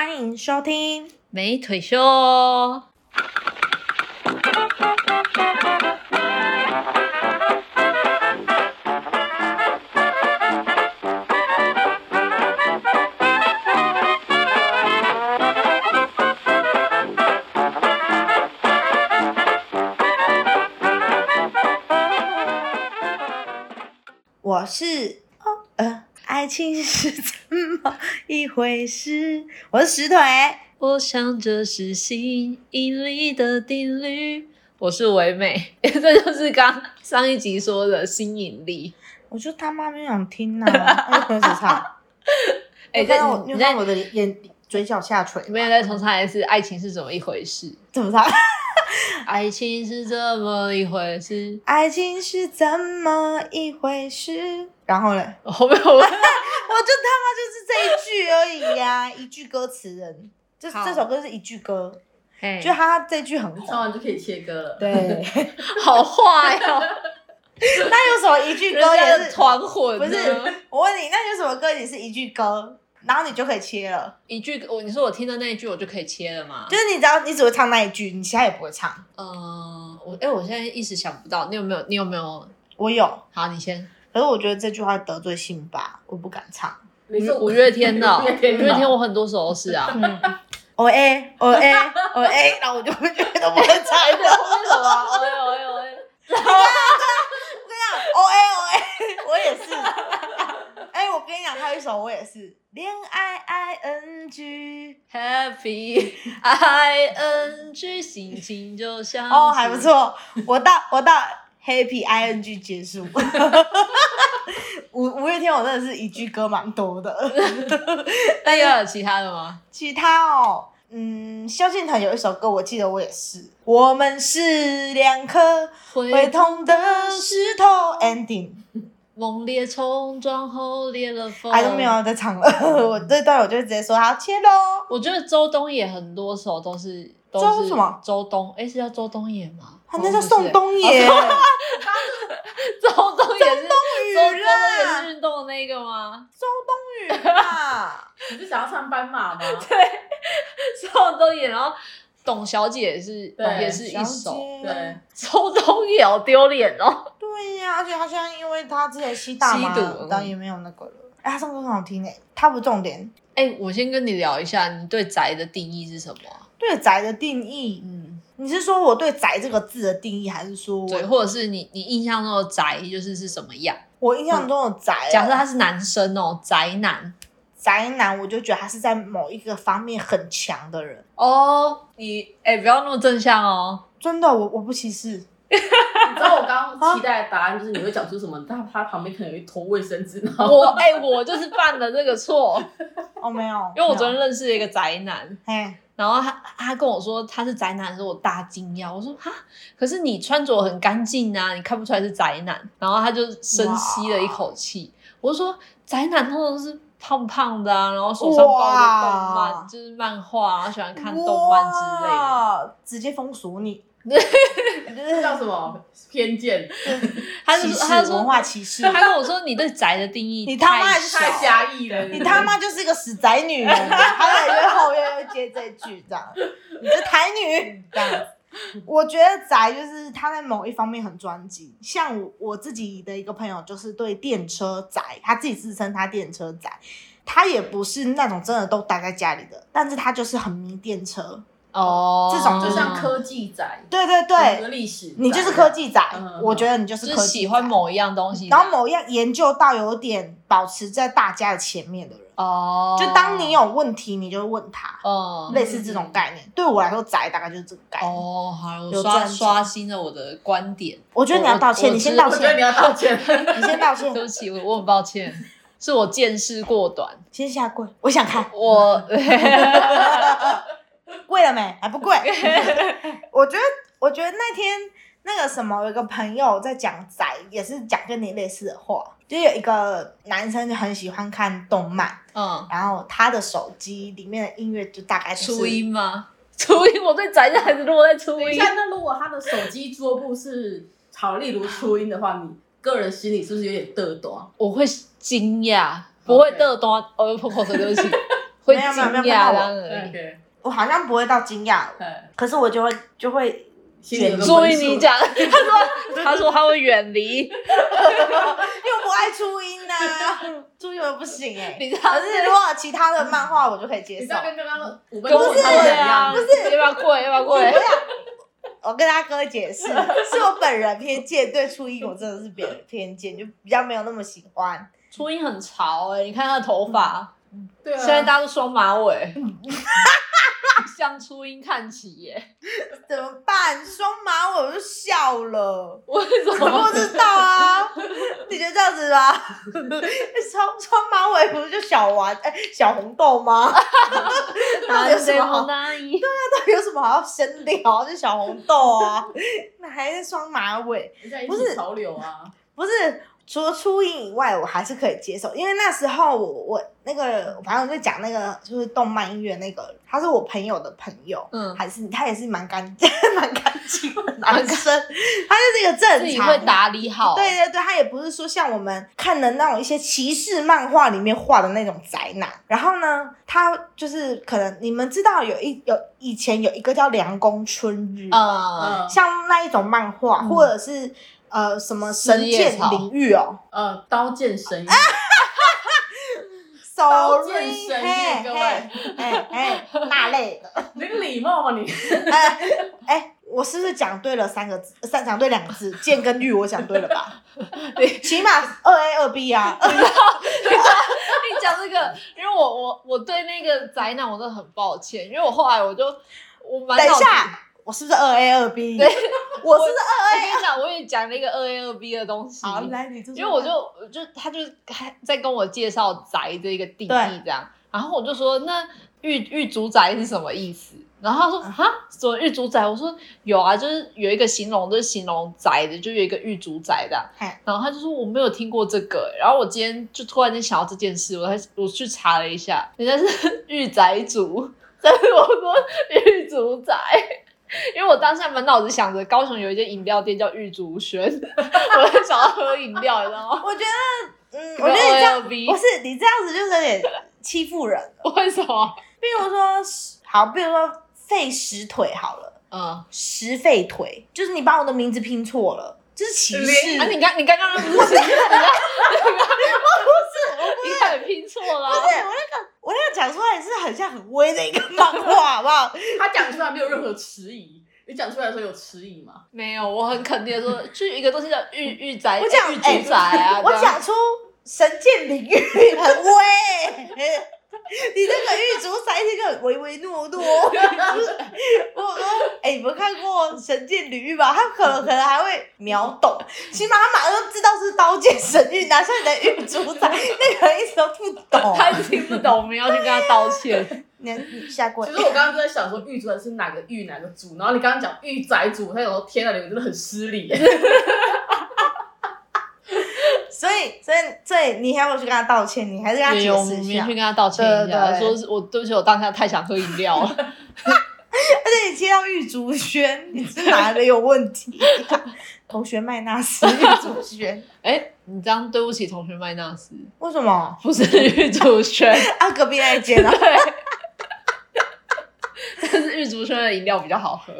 欢迎收听。美腿秀。我是哦呃，爱情是一回事？我是石腿，我想这是吸引力的定律。我是唯美，这就是刚上一集说的吸引力。我就他妈没想听呐、啊，那开始唱。哎、你看到我，在你看我的眼嘴角下垂吗，没有再重唱一次，爱情是怎么一回事？怎么唱？爱情是怎么一回事？爱情是怎么一回事？然后嘞，后面我 我就他妈就是这一句而已呀、一句歌词人。这这首歌是一句歌，哎就他这句很唱。完就可以切歌了。对，好坏哦，那有什么一句歌也是团混呢不是，我问你，那有什么歌也是一句歌，然后你就可以切了？一句我你说我听到那一句我就可以切了吗？就是你只要你只会唱那一句，你其他也不会唱。呃，我哎、我现在一时想不到，你有没有？你有没有？我有，好，你先。可是我觉得这句话得罪辛巴，我不敢唱。你是五月天的哦，五月天的五月天我很多首都是啊。嗯，我 A 我 A 我 A，然后我就会觉得不会唱 为了。什么？哎呦哎呦哎！我 A 我 A，我也是。哎、我跟你讲，还有一首我也是恋爱 I N G，Happy I N G，心情就像哦，还不。错。我到我到 Happy I N G 结束。五五月天我真的是一句歌蛮多的。那又有其他的吗？其他哦，嗯，萧敬腾有一首歌，我记得我也是，我们是两颗会痛的石头。Ending，猛烈冲撞后裂了缝。还都没有在唱了。我这段我就直接说好切喽。我觉得周冬野很多首都是都是周什么周冬，哎，是叫周冬野吗？他那叫宋冬野，周东 野是周宇周东野啦是运动的那个吗？周冬雨啊？你是想要唱斑马吗？对，宋冬野，然后董小姐也是也是一首。姐对，周冬野好丢脸哦。对呀、而且他现在因为他之前吸大麻，吸毒嗯当然也没有那个了。哎，他唱歌很好听诶，他不重点。哎、我先跟你聊一下，你对宅的定义是什么啊、对宅的定义，嗯，你是说我对宅这个字的定义，还是说对，或者是你你印象中的宅就是是什么样？我印象中的宅哦、假设他是男生哦，宅男宅男，我就觉得他是在某一个方面很强的人。哦，你哎、不要那么正向哦。真的，我我不歧视。你知道我刚刚期待的答案就是你会讲出什么？他他旁边可能有一坨卫生纸，然后我哎、我就是犯了这个错，哦，没有，因为我昨，天认识了一个宅男，嘿，然后他他跟我说他是宅男的时候，我大惊讶，我说哈，可是你穿着很干净啊，你看不出来是宅男。然后他就深吸了一口气，我说宅男通常都是胖胖的啊，然后手上抱着动漫，就是漫画，然后喜欢看动漫之类的。哇，直接封锁你，这 叫什么偏见？他就歧视说他就说文化歧视。他跟我说你对宅的定义你他妈太还是太小狭义了，你他妈就是一个死宅女人，他在越后又又接这句这样，你是台女这样。我觉得宅就是他在某一方面很专精，像我我自己的一个朋友就是对电车宅，他自己自称他电车宅，他也不是那种真的都待在家里的，但是他就是很迷电车。哦，这种就像科技仔，对对有对，历史，你就是科，技宅，嗯我觉得你就是科技宅喜欢某一样东西，然后某一样研究到有点保持在大家的前面的人，哦，就当你有问题，你就问他，哦。类似这种概念。对我来说，宅大概就是这个概念。哦，好，我刷有专辑刷新了我的观点。我觉得你要道歉，你先道我觉得你歉，要道歉。你先道歉。对，不起，我我很抱歉，是我见识过短。先下跪，我想看，我 跪了没？还不贵？我觉得，我觉得那天那个什么，有一个朋友在讲宅，也是讲跟你类似的话，就有一个男生就很喜欢看动漫，嗯，然后他的手机里面的音乐就大概就是初音吗？初音，我对宅的还是落在初音。等一下，那如果他的手机桌布是好，例如初音的话，你个人心里是不是有点嘚嘚？我会惊讶，不会嘚端，哦，破口水，对不起，会没有没有没有惊讶看到我好像不会到惊讶，哎，可是我就会就会心里有个所以分数你讲，他说他说他会远离，又不爱初音呐、初音我不行哎、你知道可是如果其他的漫画，我就可以接受。你知道。跟刚刚五分跟我钟不多对一样。啊，，不是。要不要跪要不我要跪？不要，我跟他哥解释，是我本人偏见，对初音我真的是别人偏见，就比较没有那么喜欢。初音很潮哎，你看他的头发，对啊，现在大家都双马尾，向初音看齐耶。怎么办？双马尾我就笑了。为什我么不？知道啊，你觉得这样子吗？双双马尾不是就小丸哎、小红豆吗？到底有什么好？对啊，到？底有什么好要深聊？就小红豆啊，那还是双马尾？不是潮流啊，不是，除了初音以外，我还是可以接受，因为那时候我我那个反正我就讲那个就是动漫音乐那个，他是我朋友的朋友，嗯，还是他也是蛮干 蛮干净的男生，他就是一个正常自己会打理好。对对对，他也不是说像我们看的那种一些骑士漫画里面画的那种宅男。然后呢，他就是可能你们知道有一有以前有一个叫凉宫春日，嗯，嗯像那一种漫画，嗯或者是呃什么神剑领域哦呃，刀剑神域，，sorry，剑神域嘿各位嘿哎哎那类的，你有礼貌吗你？哎哎。我是不是讲对了三个字？三讲对两个字，剑跟玉，我讲对了吧？对起码二 A 二 B 啊。你讲这个，因为我我我对那个宅男我真的很抱歉，因为我后来我就我满等一下，我是不是二 A 二 B？对 我是不是我跟你讲，我也讲了一个二 A 二 B 的东西。好，来你就因为我就就他就还在跟我介绍宅这个定义这样，然后我就说那玉玉主宅是什么意思？然后他说哈什么玉主宅？我说有啊，就是有一个形容，就是形容宅的，就有一个玉主宅的嘿。然后他就说我没有听过这个，然后我今天就突然间想到这件事，我还我去查了一下，人家是 玉宅主，但是我说 玉主宅。因为我当下满脑子想着高雄有一间饮料店叫玉竹轩，我在想要喝饮料，你知道吗？我觉得，嗯，我觉得你这样不是你这样子就是有点欺负人了。为什么？比如说，好，比如说废石腿好了，嗯，石废腿，就是你把我的名字拼错了，这是歧视。啊，你刚你刚刚不是你刚你刚你看你拼错了啊，不是我那个，我那个讲出来是很像很威的一个漫画，好不好？他讲出来没有任何迟疑，你讲出来的时候有迟疑吗？没有，我很肯定的说，就有一个东西叫御御宅，我讲玉主宅啊，我讲出神剑领域很威，你这个玉竹才是个唯唯诺诺。我说，哎、你们看过神剑领域吧？他可能可能还会秒懂，起码他马上知道是刀剑神域，哪像你的玉竹仔，那个人一直都不懂。他听不懂，我们要去跟他道歉。你你下跪其。实我刚刚就在想说玉主是哪个玉哪个主，然后你刚刚讲玉宅主，他有时候天啊，你们真的很失礼耶。所以，所以，所以你还要去跟他道歉？你还是跟他解释一下们去。跟他道歉一下，对对对说是我对不起，我当下太想喝饮料了。而且你接到玉竹轩，你是哪里有问题、同学麦纳斯玉竹轩，哎，你这样对不起同学麦纳斯，为什么？不是玉竹轩，啊，隔壁那一间啊，对。但是玉竹轩的饮料比较好喝，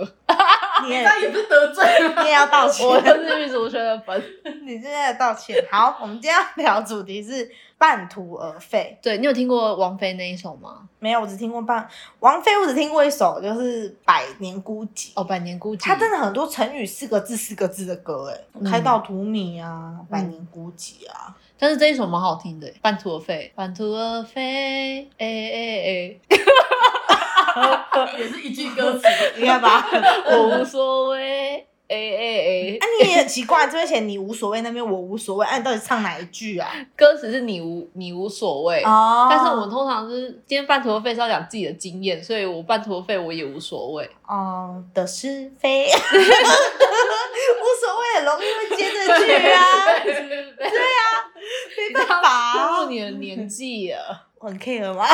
你也那也不是得罪吗？你也要道歉，我就是玉竹轩的粉。你现在道歉。好，我们今天要聊主题是半途而废。对你有听过王菲那一首吗？没有，我只听过半王菲，我只听过一首，就是《百年孤寂》。哦，百年孤寂。它真的很多成语四个字四个字的歌，哎、嗯开到荼蘼啊，百年孤寂啊，但是这一首蛮好听的，半途而废，半途而废，哎哎 也是一句歌词。你看吧。哎，我无所谓，哎哎啊，你也很奇怪，这边写你无所谓，那边我无所谓，啊，你到底唱哪一句啊？哎，歌词是你无你无所谓。哦但是我们通常是今天半途而废是要讲自己的经验，所以我半途而废我也无所谓。哦的是非，无所谓，很容易会接这句啊，对对对，没办法步啊入，你的年纪了。我很 care 吗？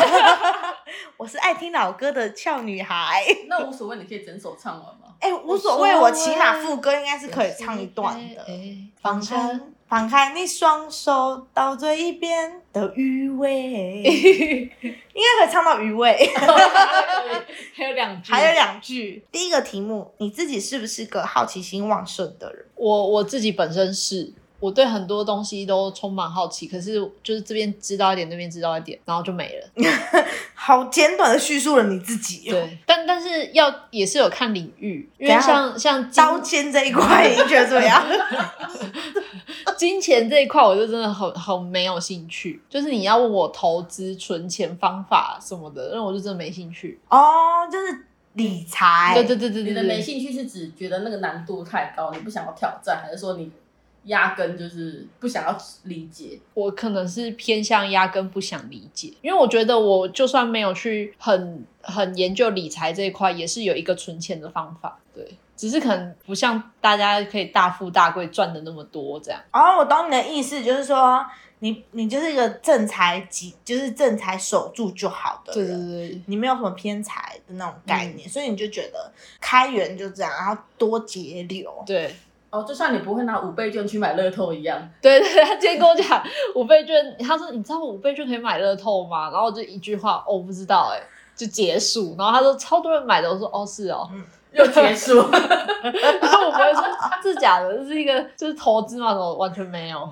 我是爱听老歌的俏女孩。那无所谓，你可以整首唱完吗？哎、无所谓，我起码副歌应该是可以唱一段的。哎放放生生放开你双手到嘴边的余味，应该可以唱到余味。还有两句，还有两句，第一个题目，你自己是不是个好奇心旺盛的人？我我自己本身是，我对很多东西都充满好奇，可是就是这边知道一点，那边知道一点，然后就没了。好简短的叙述了你自己、哦。对，但但是要也是有看领域，因为像像金刀尖这一块，你觉得怎么样？金钱这一块，我就真的很很没有兴趣。就是你要问我投资、存钱方法什么的，那我就真的没兴趣。哦，就是理财。对对对对对你的没对，兴趣是指觉得那个难度太高，你不想要挑战，还是说你压根就是不想要理解？我可能是偏向压根不想理解，因为我觉得我就算没有去很很研究理财这一块，也是有一个存钱的方法。对，只是可能不像大家可以大富大贵赚的那么多这样。哦，我懂你的意思，就是说你你就是一个正财己，就是正财守住就好的对人。对对，你没有什么偏财的那种概念，所以你就觉得开源就这样，然后多节流。对哦，就像你不会拿五倍券去买乐透一样，对对，他今天跟我讲五倍券，他说你知道五倍券可以买乐透吗？然后我就一句话，哦，我不知道哎、就结束。然后他说超多人买的，我说哦是哦，又结束。然后我不会说这是假的，这是一个就是投资嘛，我完全没有。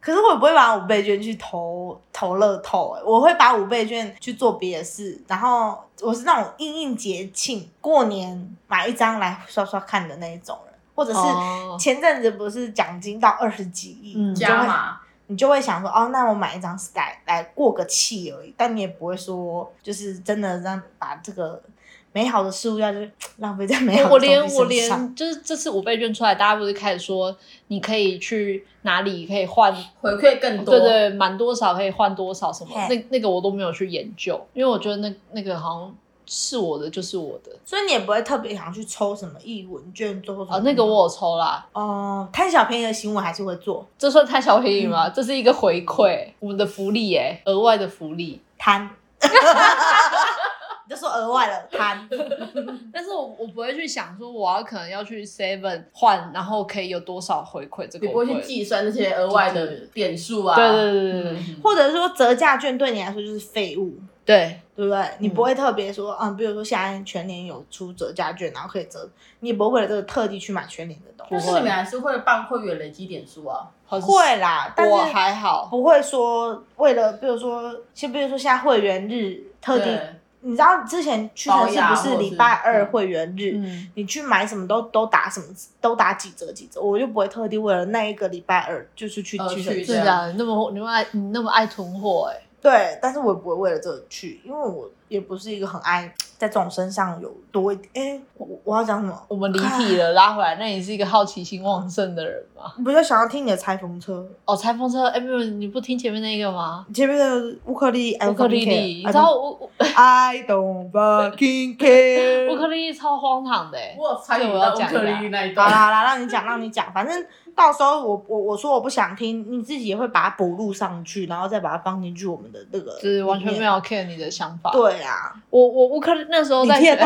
可是我不会把五倍券去投投乐透、欸，我会把五倍券去做别的事。然后我是那种应应节庆、过年买一张来刷刷看的那一种人，或者是哦前阵子不是奖金到二十几亿，嗯你就会加码，你就会想说，哦，那我买一张 Sky 来过个气而已，但你也不会说就是真的让把这个美好的事物要就是浪费在美好我连 我。连就是这次五倍券出来，大家不是开始说你可以去哪里可以换，回馈更多。对对，满多少可以换多少什么，那那个我都没有去研究，因为我觉得那那个好像是我的就是我的所以你也不会特别想去抽什么译文券做什么啊，那个我有抽啦，哦，贪小便宜的行为还是会做，这算贪小便宜吗？嗯这是一个回馈，我们的福利耶，额外的福利。贪。你就说额外的贪，但是我我不会去想说我要可能要去 Seven 换，然后可以有多少回馈，这个你不会去计算那些额外的点数啊。对对对对对嗯或者说折价券对你来说就是废物，对，对不对？你不会特别说，嗯，比如说现在全年有出折价券，然后可以折，你也不会为了这个特地去买全年的东西。但是你们还是会办会员累积点数啊。会啦，但我是还好，不会说为了，比如说，就比如说现在会员日特地，你知道之前屈臣氏不是礼拜二会员日，嗯，你去买什么都都打什么都打几折几折，我就不会特地为了那一个礼拜二就是去呃屈臣氏。去是的，你那么你那么爱你那么爱囤货哎，对，但是我也不会为了这个去，因为我也不是一个很爱在这种身上有多一点。哎，我我要讲什么？我们离题了，拉回来，那你是一个好奇心旺盛的人吗？我比较想要听你的裁缝车，哦，裁缝车，哎，没有，你不听前面那个吗？前面的乌克丽乌克丽丽，你知 I 道 don't- 乌乌 I don't fucking care。乌克丽丽超荒唐的哎，我有参与这我要到乌克讲一下丽丽那一段。好啦好啦，让你讲让你讲，反正到时候我我我说我不想听，你自己也会把它补录上去，然后再把它放进去我们的那个，就是完全没。有 care 你的想法。对啊，我我乌克丽那时候在你听？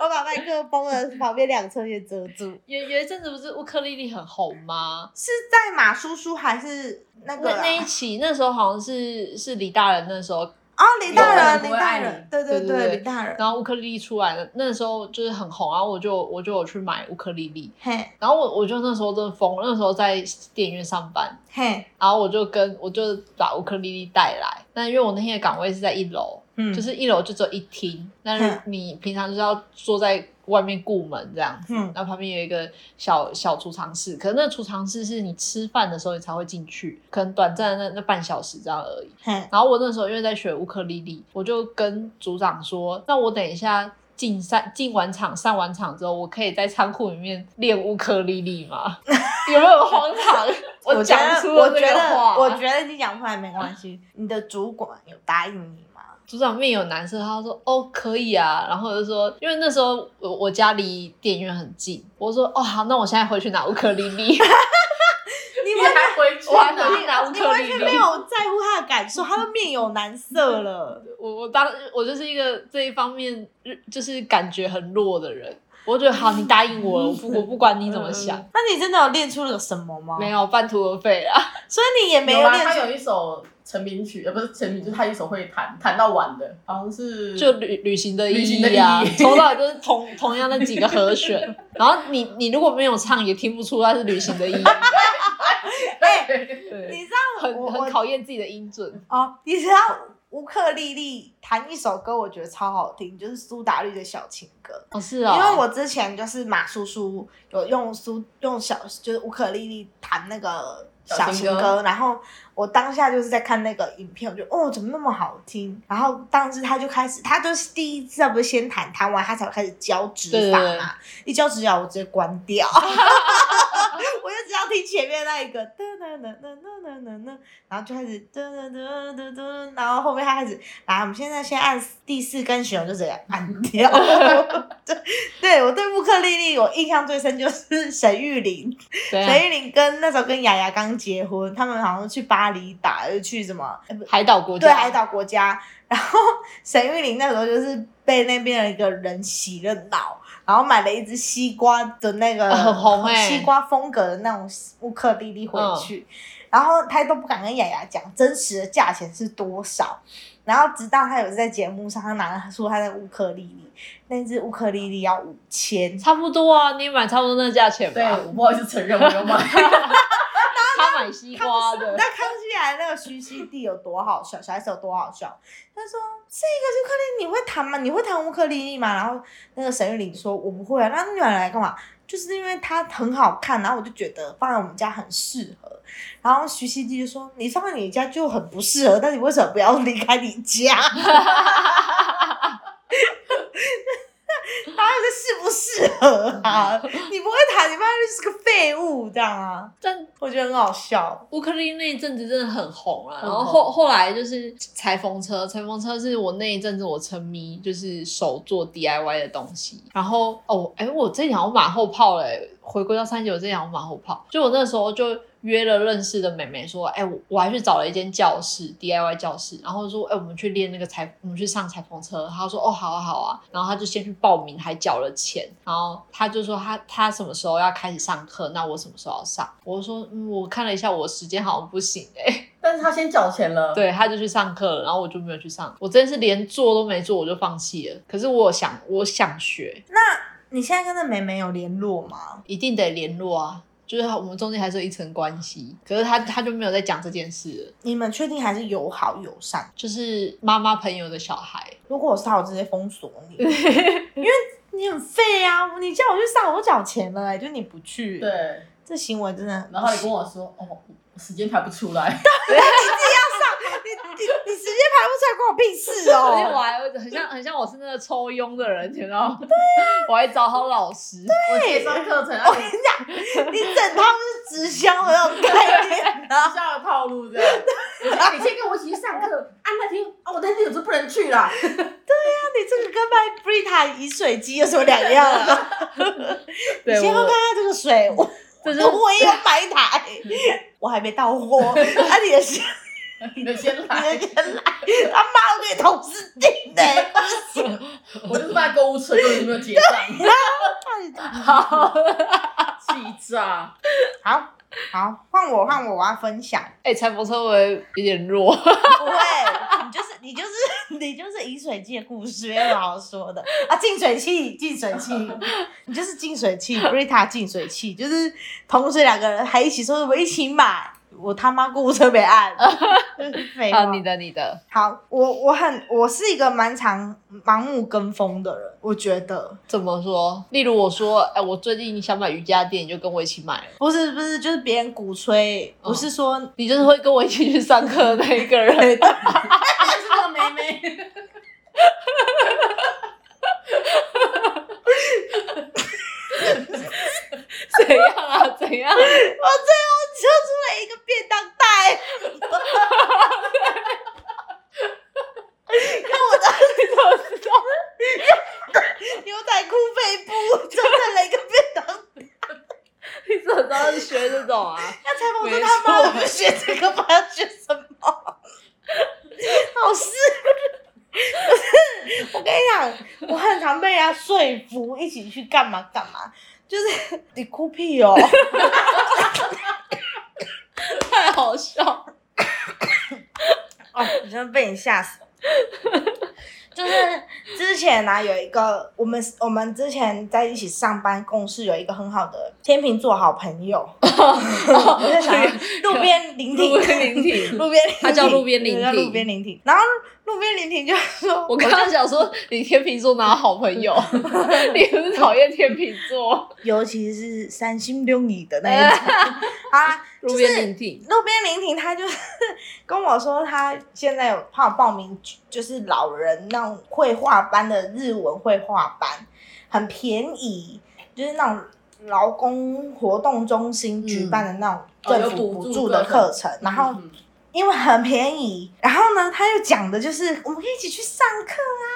我把麦克风的旁边两侧也遮住。有有一阵子不是乌克丽丽很红吗？是在马叔叔还是那个啊那那一期那时候好像是是李大人那时候，哦，李大有人，李大人对对对李大人，然后乌克丽丽出来了，那时候就是很红，然后我就我就有去买乌克丽丽，嘿然后我我就那时候真的疯了，那时候在电影院上班，嘿，然后我就跟我就把乌克丽丽带来，那因为我那天的岗位是在一楼，嗯就是一楼就只有一厅，但是嗯你平常就是要坐在外面顾门这样子，嗯然后旁边有一个小小储藏室，可是那个储藏室是你吃饭的时候你才会进去，可能短暂的那那半小时这样而已。嘿，然后我那时候因为在学乌克丽丽，我就跟组长说，那我等一下进上进完场上完场之后，我可以在仓库里面练乌克丽丽吗？有没有荒唐？我讲出了这我觉得个话，我觉得你讲出来没关系，你的主管有答应你吗？组长面有难色，他说哦可以啊，然后我就说，因为那时候我我家离电影院很近，我说哦好，那我现在回去拿乌克丽丽，你 你还回去我还回去拿？拿乌你克丽丽完全没。有在乎他的感受，他都面有难色了。我我当我就是一个这一方面就是感觉很弱的人，我觉得好，你答应我，我不我不管你怎么想，那你真的有练出了什么吗？没，有半途而废啊。所以你也没有啊，练出。他有一首成名曲，呃，不是成名，就是他一首会弹，弹到晚的，好像是就旅旅行的意义啊，从头到尾都是同同样那几个和弦，然后你你如果没有唱，也听不出它是旅行的意义，对，对，你知道很很考验自己的音准。哦，你知道乌克丽丽弹一首歌，我觉得超好听，就是苏打绿的小情歌。哦，是哦，因为我之前就是马叔叔有用苏用小就是乌克丽丽弹那个小情歌，然后我当下就是在看那个影片，我就哦怎么那么好听，然后当时他就开始，他就是第一次他不是先弹，弹完他才开始教指法嘛，一教指法我直接关掉，我就只要听前面那一个噔噔噔噔噔噔噔，然后就开始噔噔噔噔噔，然后后面他开始，来我们现在先按第四根弦，我就直接按掉。对，对我对乌克丽丽我印象最深就是沈玉琳，啊沈玉琳跟那时候跟雅雅刚结婚，他们好像去巴黎打，又去什么海岛国家，对海岛国家，然后沈玉琳那时候就是被那边的一个人洗了脑。然后买了一只西瓜的那个、啊很红欸。西瓜风格的那种乌克丽丽回嗯。去，然后他都不敢跟雅雅讲真实的价钱是多少，然后直到他有一次在节目上，他拿出他的乌克丽丽，那只乌克丽丽要五千，差不多啊，你也买差不多那个价钱对，我不好意思承认我有买，他买西瓜的那，康熙来那个徐熙娣有多好笑，小 S 有多好笑？他说这个乌克丽你会弹吗？你会弹乌克丽丽吗？然后那个沈玉琳说我不会啊，那你买来干嘛？就是因为它很好看，然后我就觉得放在我们家很适合。然后徐熙娣就说：“你放在你家就很不适合，但你为什么不要离开你家？”然后这适不适合啊？你不会弹，你妈就是个废物，这样啊？但我觉得很好笑。乌克丽那一阵子真的很红啊，然后后后来就是裁缝车，裁缝车是我那一阵子我沉迷，就是手做 DIY 的东西。然后哦，哎，我这条马后炮嘞，回归到三九这条马后炮，就我那时候就约了认识的妹妹说，哎，我我还去找了一间教室 DIY 教室，然后说，哎，我们去练那个裁，我们去上裁缝车。她说，哦，好啊好啊，然后她就先去报名，还缴了钱，然后他就说他他什么时候要开始上课，那我什么时候要上？我说，嗯，我看了一下我时间好像不行哎、但是他先缴钱了，，对，他就去上课了，然后我就没有去上，我真是连做都没做，我就放弃了。可是我想，我想学，那你现在跟那妹妹有联络吗？一定得联络啊，就是我们中间还是有一层关系。可是他他就没有在讲这件事了，你们确定还是友好友善？就是妈妈朋友的小孩，如果我是他，我直接封锁你，因为你很废啊！你叫我去上，我都缴钱了、欸，就你不去，对，这行为真的。然后你跟我说，哦，时间排不出来，不出来，关我屁事哦 而且我哦！还很像很像我是那个抽佣的人，你知道吗？我还找好老师，我介绍课程，我跟你讲，你整套是直销的那种概念啊！下的套路这样。你先跟我一起去上课，啊，那天哦，我那天有时候不能去啦。你这个跟卖 Brita 饮水机有什么两样啊？对你先喝看我看这个水，我这是我也有买一台，我还没到货，啊，你的先 你的先你来，的先来，他妈我给你同事订的。我就是卖购物车，根本没有结账，好，气炸。好好，换我换我，我要分享。哎、裁缝车会不会有点弱？不会，你就是你就是你就是饮水机的故事，没有什么好说的啊。净水器，净水器，你就是净水器，Brita 净水器，就是同时两个人还一起说我们一起买，我他妈购物车没按。啊，你的你的，好，我我很我是一个蛮常盲目跟风的人，我觉得怎么说？例如我说，哎、我最近想买瑜伽垫，你就跟我一起买了。不是不是，就是别人鼓吹，不是说你就是会跟我一起去上课的那一个人。还 是那个妹妹，怎样啊？怎样？我最后抽出了一个便当袋，看我的你怎么知道？牛仔裤背部装在了一个便当袋。你怎么知道是学这种啊？那裁缝说他妈的不学这个吗？要学什么？好事。不是，跟你讲，我很常被人家说服一起去干嘛干嘛，就是你哭屁哦。太好笑了。哦，我真的被你吓死。就是之前呢、有一个我们我们之前在一起上班共事，有一个很好的天秤座好朋友，我在想 路边聆听，路边聆听 路边他叫路边聆听路边聆听。然后路边聆听就说，我刚刚想说，你天秤座哪有好朋友？你不是讨厌天秤座？尤其是三心六意的那一种啊，路边聆听，路边聆听，他就是跟我说，他现在有他有报名，就是老人那种绘画班的日文绘画班，很便宜，就是那种劳工活动中心举办的那种政府补助的课程，然后因为很便宜，然后呢，他又讲的就是我们可以一起去上课啊，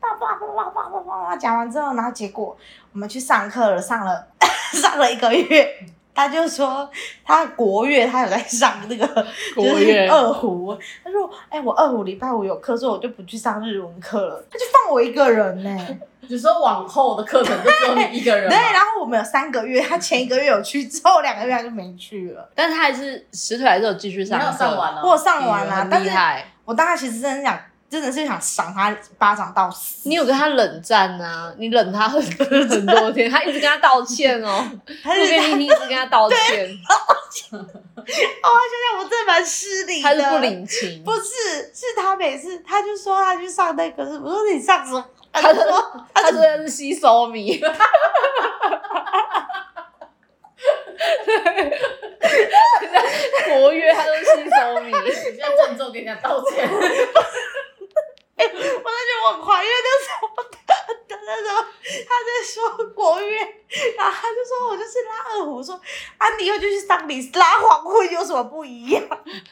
叭叭叭叭叭叭叭叭，讲完之后，然后结果我们去上课了，上了 上了一个月。他就说他国乐他有在上那个就是国乐二胡，他说哎、我二胡礼拜五有课，所以我就不去上日文课了，他就放我一个人呢、你说往后的课程就只有你一个人对，然后我们有三个月，他前一个月有去，之后两个月他就没去了。但是他还是实腿还是有继续上没有上，上完了，我有上完啦、很但是。我当时其实真的想，真的是想赏他巴掌到死。你有跟他冷战啊？你冷他很很多天，他一直跟他道歉哦。他是他，路边聆听一直跟他道歉，哦，现在我真的蛮失礼的。他是不领情。不是，是他每次他就说他去上那个，是我说你上什么？他他就说他说的是吸收米，国约他都是吸收米，你现在郑重跟人家道歉，我就觉得我很怀念那时候的的那种，他在说国乐，然后他就说我就是拉二胡，我说啊你以后就去桑里拉黄昏有什么不一样？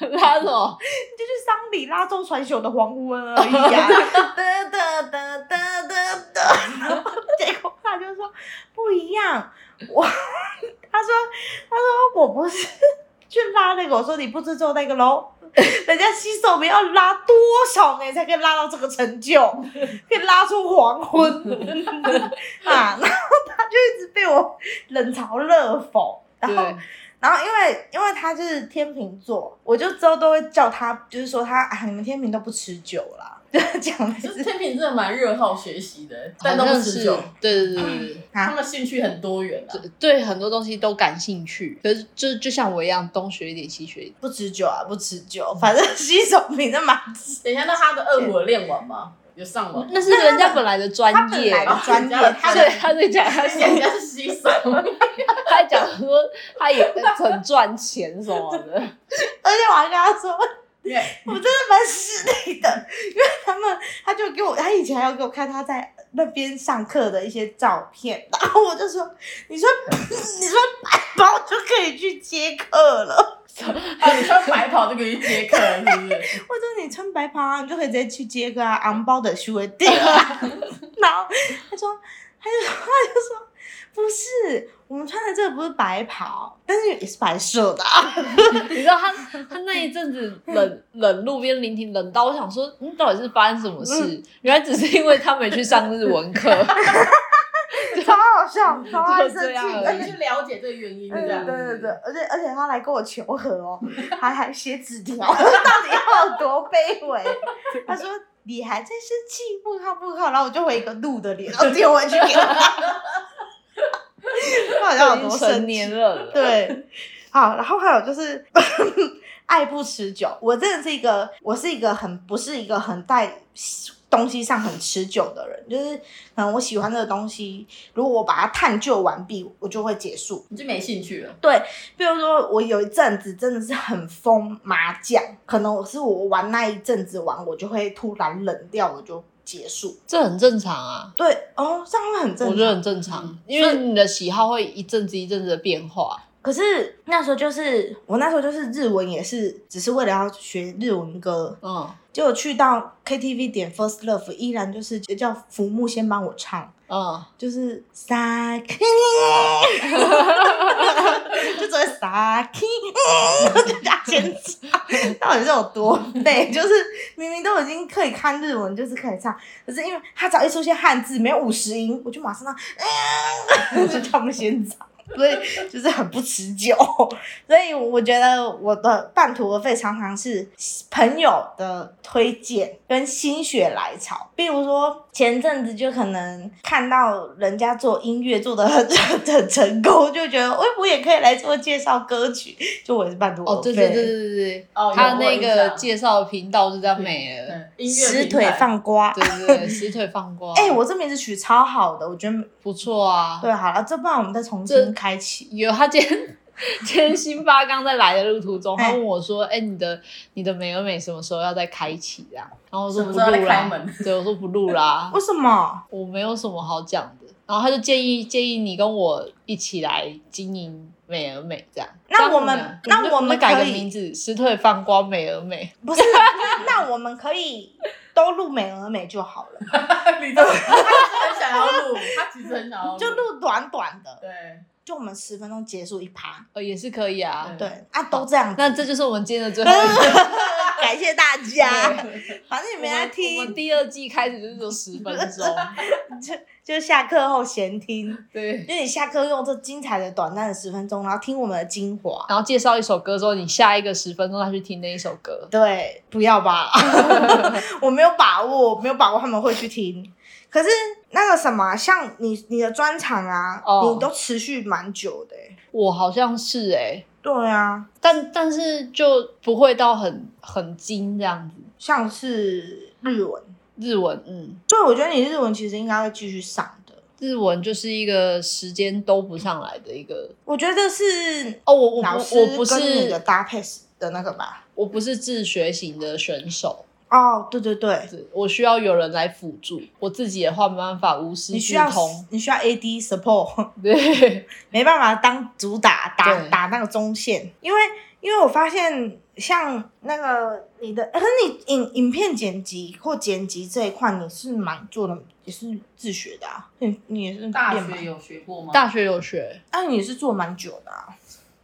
拉什么？就去桑里拉周传雄的黄昏而已啊！哒哒哒哒哒哒，然后结果他就说不一样，我他说他说我不是去拉那个，我说你不是做那个喽。人家新手们要拉多少年才可以拉到这个成就，可以拉出黄昏 啊！然后他就一直被我冷嘲热讽，然后，然后因为因为他就是天秤座，我就之后都会叫他，就是说他啊，你们天秤都不持久啦，就是讲天平真的蛮热好学习的，但都不持久，对对对对对。他们兴趣很多元啊。对很多东西都感兴趣，可是就就像我一样，东学一点西学一点。不持久啊，不持久，反正新手平的蛮 等一下，那他的二胡有练完吗？有上网？那是人家本来的专业，专业，他对他在讲，他人家是新手，他还讲说他也很赚钱什么的，而且我还跟他说，我真的蛮失礼的，因为他们他就给我，他以前还要给我看他在那边上课的一些照片，然后我就说，你说你说白包就可以去接客了。啊，你穿白袍就可以去接客人，是不是？或者你穿白袍啊，你就可以直接去接个啊，昂包的修的店啊。然后他说，他就说，他就说，不是，我们穿的这个不是白袍，但是也是白色的、啊。你知道他他那一阵子冷冷路边聆听冷到我想说，嗯，到底是发生什么事？原来只是因为他没去上日文课，超好笑，超爱生气而的。已你去了解这个原因，对对对对，而且而且他来跟我求和哦，还 还写纸条，到底要有多卑微？他说你还在生气，不好不好，然后我就回一个怒的脸，然后丢回去给他。他好像有多已经生年？了，对，好，然后还有就是爱不持久。我真的是一个，我是一个很不是一个很在东西上很持久的人，就是可能我喜欢这个东西，如果我把它探究完毕，我就会结束。你就没兴趣了。对，比如说我有一阵子真的是很疯麻将，可能我是我玩那一阵子玩，我就会突然冷掉，我就结束。这很正常啊。对，哦，这样会很正常。我觉得很正常，因为你的喜好会一阵子一阵子的变化。可是那时候就是我那时候就是日文也是只是为了要学日文歌，嗯结果去到 KTV 点 First Love 依然就是叫福木先帮我唱。嗯，就是撒 k 就只会撒 k 然后就加先唱，到底是有多背？就是明明都已经可以看日文，就是可以唱，可是因为他只要一出现汉字没有五十音，我就马上让，就叫他们先唱。所以就是很不持久，所以我觉得我的半途而废常常是朋友的推荐跟心血来潮。比如说前阵子就可能看到人家做音乐做的很 很成功，就觉得哎，我也可以来做介绍歌曲，就我也是半途而废。哦，对对对对对，哦他那个介绍频道就叫美儿，嗯，音乐石腿放瓜。对对对，石腿放瓜，哎、我这名字取超好的，我觉得不错啊，对，好了，这不然我们再重新开启。有他今天 今天辛巴刚在来的路途中，他哎问我说：“哎、你的你的美而美什么时候要再开启？”这样，然后我说不录啦 对我说不录啦，为什么？我没有什么好讲的。然后他就建议建议你跟我一起来经营美而美这样。那我们那我们改个名字，石退放光美而美。不是，那我们可以都录美而美就好了，你都他其实很想要录，他其实很想要录，就录短短的，对，就我们十分钟结束一趴。呃，也是可以啊。对对啊，都这样子。那这就是我们今天的最后一集。感谢大家，反正你我们来们我们听，第二季开始就是十分钟，就就下课后闲听，对。就你下课用这精彩的短暂的十分钟，然后听我们的精华。然后介绍一首歌之后，你下一个十分钟再去听那一首歌。对，不要吧，我没有把握，没有把握他们会去听。可是那个什么，像你你的专场啊，哦你都持续蛮久的欸、我好像是哎、对啊，但但是就不会到很很精这样子。像是日文，日文，嗯，对，我觉得你日文其实应该会继续上的。日文就是一个时间都不上来的一个。我觉得是哦，我我不老师我不跟你的是搭配的那个吧。我不是自学型的选手，哦，对对对，我需要有人来辅助。我自己的话没办法无师自你需要通。你需要 AD support，对，没办法当主打打对打那个中线，因为因为我发现像那个你的，可是你影影片剪辑或剪辑这一块你是蛮做的，也是自学的啊，你你也是大练蛮学，有学过吗？大学有学。啊，你也是做蛮久的啊。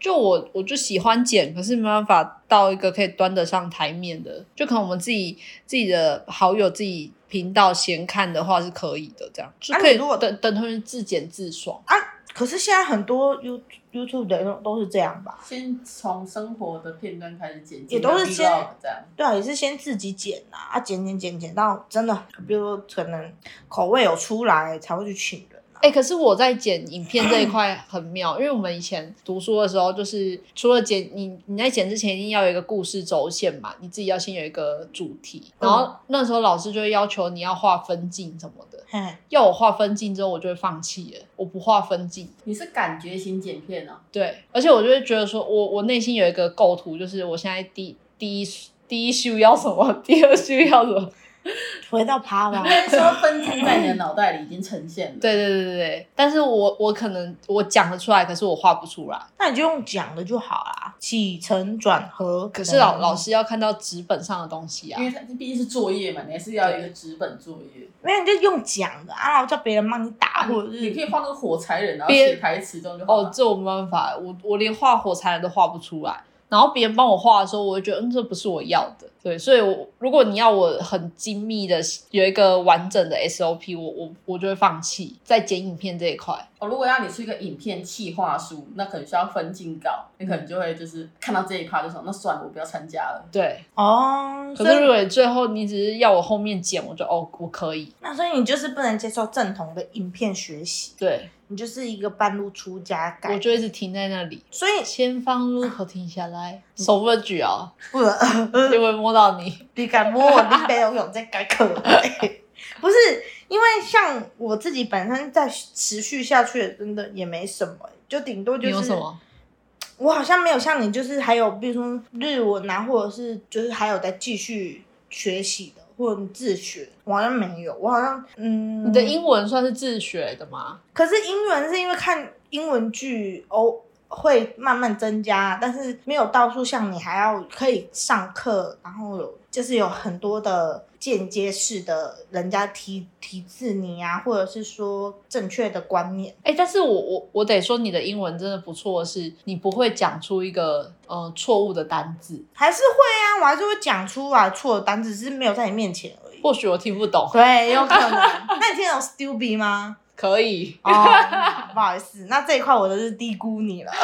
就我我就喜欢剪，可是没办法到一个可以端得上台面的。就可能我们自己自己的好友自己频道闲看的话是可以的，这样就可以啊如果等等同于自剪自爽啊。可是现在很多 You YouTube 的都都是这样吧？先从生活的片段开始剪辑，也都是先这样。对啊，也是先自己剪啊，啊剪剪剪剪到真的，比如说可能口味有出来才会去请哎、可是我在剪影片这一块很妙，因为我们以前读书的时候，就是除了剪你你在剪之前一定要有一个故事轴线嘛，你自己要先有一个主题，然后那时候老师就会要求你要画分镜什么的。嘿，要我画分镜之后，我就会放弃了，我不画分镜。你是感觉型剪片哦、对，而且我就会觉得说，我我内心有一个构图，就是我现在第第一第一秀要什么，第二秀要什么。回到趴吧说分镜在你的脑袋里已经呈现了。对对对对对，但是我我可能我讲得出来，可是我画不出来。那你就用讲的就好啦，起承转合。可是老嗯老师要看到纸本上的东西啊因。为它毕竟是作业嘛，你还是要有一个纸本作业。没有你就用讲的啊，然后叫别人帮你打，或者是你可以画那个火柴人，然后写台词这种就好了。，哦这我没办法，我我连画火柴人都画不出来。然后别人帮我画的时候，我会觉得，嗯，这不是我要的。对，所以我如果你要我很精密的有一个完整的 SOP，我我我就会放弃在剪影片这一块。哦，如果要你出一个影片企划书，那可能需要分镜稿，你可能就会就是看到这一趴就说，那算了，我不要参加了。对，哦。可所以是如果最后你只是要我后面剪，我就哦，我可以。那所以你就是不能接受正统的影片学习，对，你就是一个半路出家我改。就一直停在那里。所以前方路口停下来，手不能举哦，不，能，因为摸到你。你敢摸我，你没有用在改口。不是，因为像我自己本身在持续下去，真的也没什么，就顶多就是有什么？我好像没有像你，就是还有比如说日文啊，或者是就是还有在继续学习的，或者你自学，我好像没有，我好像嗯，你的英文算是自学的吗？可是英文是因为看英文剧，偶会慢慢增加，但是没有到处像你还要可以上课，然后有就是有很多的间接式的人家提提示你啊，或者是说正确的观念。哎、但是我我我得说，你的英文真的不错，是你不会讲出一个呃错误的单字，还是会啊，我还是会讲出来错的单字，只是没有在你面前而已。或许我听不懂，对，有可能。那你听得懂 stupid 吗？可以。哦，不好意思，那这一块我都是低估你了。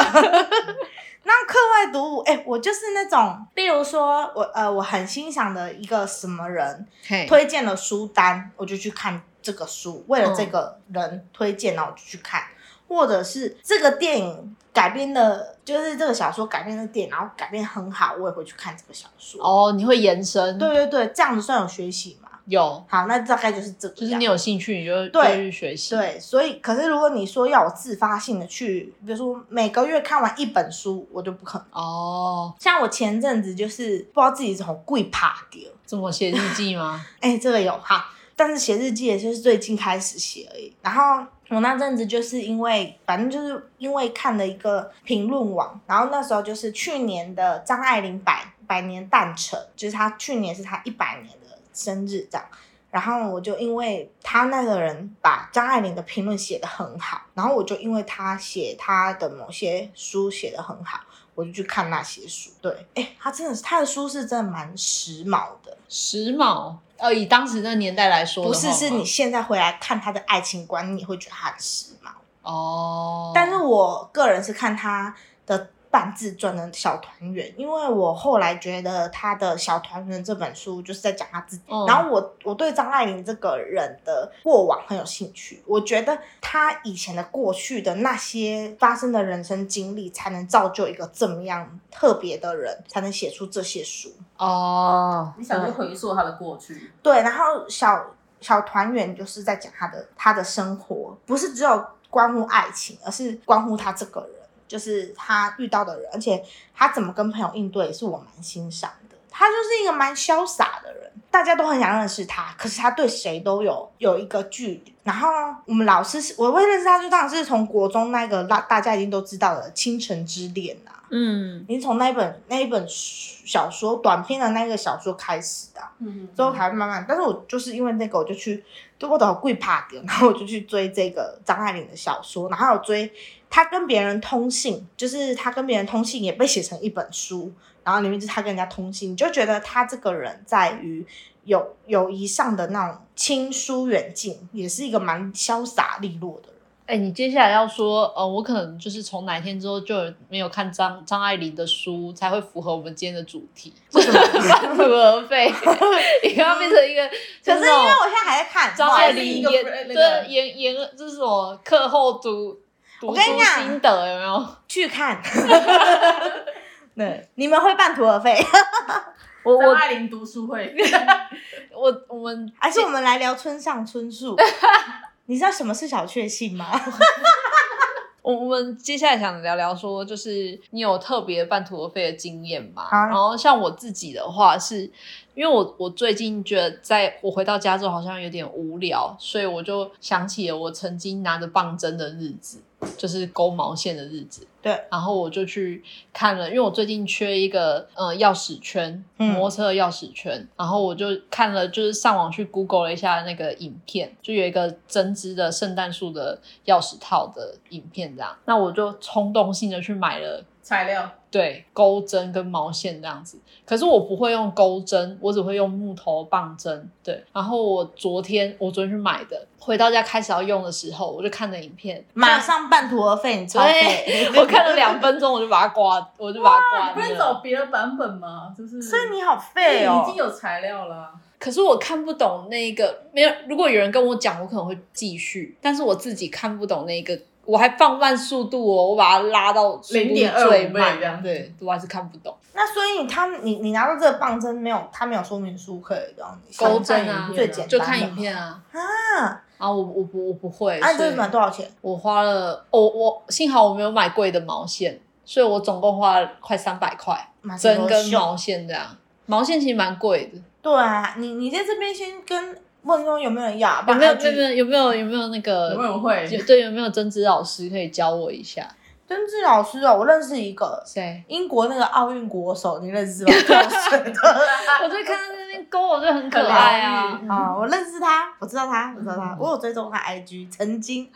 那课外读物，哎、我就是那种，比如说我呃，我很欣赏的一个什么人，推荐了书单，我就去看这个书，为了这个人推荐，然后我就去看，或者是这个电影改编的，就是这个小说改编的电影，然后改编很好，我也会去看这个小说。哦，你会延伸，对对对，这样子算有学习嘛？有，好，那大概就是这个，就是你有兴趣，你就会对去学习。，对，所以可是如果你说要我自发性的去，比如说每个月看完一本书，我就不可能。哦，像我前阵子就是不知道自己怎么跪爬掉，怎么写日记吗？哎、这个有哈，但是写日记也就是最近开始写而已。然后我那阵子就是因为，反正就是因为看了一个评论网，然后那时候就是去年的张爱玲百百年诞辰，就是她去年是她一百年的生日这样。然后我就因为他那个人把张爱玲的评论写得很好，然后我就因为他写他的某些书写得很好，我就去看那些书。对，哎，他真的是他的书是真的蛮时髦的，时髦，呃，以当时那个年代来说不，是是你现在回来看他的爱情观，你也会觉得他很时髦。哦，但是我个人是看他的半自传的小团圆，因为我后来觉得他的小团圆这本书就是在讲他自己，嗯然后我我对张爱玲这个人的过往很有兴趣，我觉得他以前的过去的那些发生的人生经历，才能造就一个这么样特别的人，才能写出这些书。哦，你想去回溯他的过去，对，然后小小团圆就是在讲他的他的生活，不是只有关乎爱情，而是关乎他这个人，就是他遇到的人，而且他怎么跟朋友应对，也是我蛮欣赏的。他就是一个蛮潇洒的人，大家都很想认识他，可是他对谁都有有一个距离。然后我们老师是，我会认识他，就当然是从国中那个大大家已经都知道的《倾城之恋》啊，嗯，已经从那一本那一本小说短篇的那个小说开始的啊、嗯，之后才会慢慢，但是我就是因为那个，我就去，就我都贵怕点，然后我就去追这个张爱玲的小说，然后追她跟别人通信，就是他跟别人通信也被写成一本书，然后里面就是她跟人家通信，你就觉得他这个人在于友友谊上的那种亲疏远近，也是一个蛮潇洒利落的人。哎、你接下来要说，呃，我可能就是从哪天之后就有没有看张张爱玲的书，才会符合我们今天的主题，为什么？付而废，你刚刚变成一个，可是因为我现在还在看张爱玲研那个对演演，这是什么课后读我跟你讲心得有没有？去看，对，你们会办土耳费，张我我爱玲读书会，我我们还是我们来聊村上春树？你知道什么是小确幸吗？我我们接下来想聊聊说，就是你有特别半途而废的经验吗？好然后像我自己的话是，因为我我最近觉得在我回到家之后好像有点无聊，所以我就想起了我曾经拿着棒针的日子，就是勾毛线的日子。对，然后我就去看了，因为我最近缺一个呃钥匙圈，嗯。摩托车钥匙圈，然后我就看了，就是上网去 Google 了一下那个影片，就有一个针织的圣诞树的钥匙套的影片这样，那我就冲动性的去买了。材料，对，钩针跟毛线这样子，可是我不会用钩针，我只会用木头棒针。对，然后我昨天我昨天去买的，回到家开始要用的时候，我就看了影片，马上半途而废，你超费。我看了两分钟，我就把它刮，我就把它刮不是了。找别的版本吗？就是，所以你好废哦已经。有材料了，可是我看不懂那个，没有。如果有人跟我讲，我可能会继续，但是我自己看不懂那个，我还放慢速度哦，我把它拉到速度0.25最慢倍这样对，我还是看不懂。那所以你他你你拿到这个棒针没有？他没有说明书可以让你钩针啊最简单就看影片啊。啊。啊，我我不我不会，啊，你这买多少钱？我花了，我我幸好我没有买贵的毛线，所以我总共花了快三百块，买针跟毛线这样。毛线其实蛮贵的，对啊，你你在这边先跟问说有没有人要，有没有有没有有没有有没有那个有没有人会？有对有没有针织老师可以教我一下？曾志老师哦，我认识一个谁？英国那个奥运国手，你认识吗？我就看他那边勾，我就很可爱啊。啊，我认识他，我知道他，我知道他，我有追踪他 IG，曾经，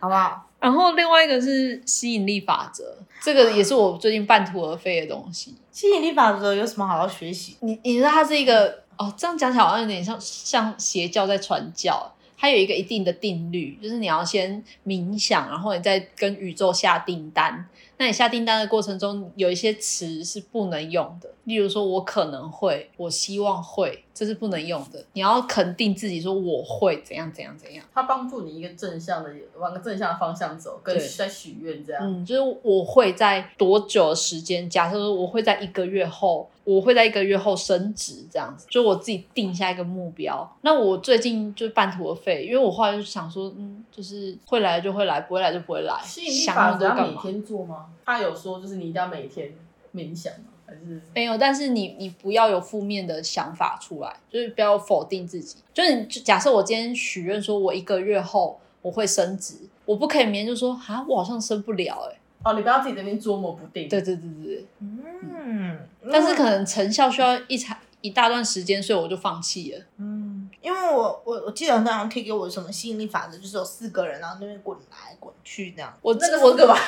好不好？然后另外一个是吸引力法则，这个也是我最近半途而废的东西。吸引力法则有什么好好学习？你你知道它是一个哦，这样讲起来好像有点像像邪教在传教。它有一个一定的定律，就是你要先冥想，然后你再跟宇宙下订单。那你下订单的过程中，有一些词是不能用的，例如说我可能会，我希望会，这是不能用的。你要肯定自己说我会怎样怎样怎样。它帮助你一个正向的往个正向的方向走，跟在许愿这样。嗯，就是我会在多久的时间？假设说我会在一个月后，我会在一个月后升职，这样子，就我自己定下一个目标。那我最近就半途而废，因为我后来就想说，嗯，就是会来就会来，不会来就不会来。吸引力想那法则要每？天做吗？他有说就是你一定要每天冥想吗？还是没有，但是你你不要有负面的想法出来，就是不要否定自己。就是你就假设我今天许愿说，我一个月后我会升职，我不可以明天就说啊，我好像升不了哎、哦，你不要自己这边捉摸不定。对对对对对。嗯，但是可能成效需要一长一大段时间，所以我就放弃了。嗯，因为我我我记得很多人贴给我什么吸引力法则，就是有四个人，然后那边滚来滚去这样。我那个我是个吧？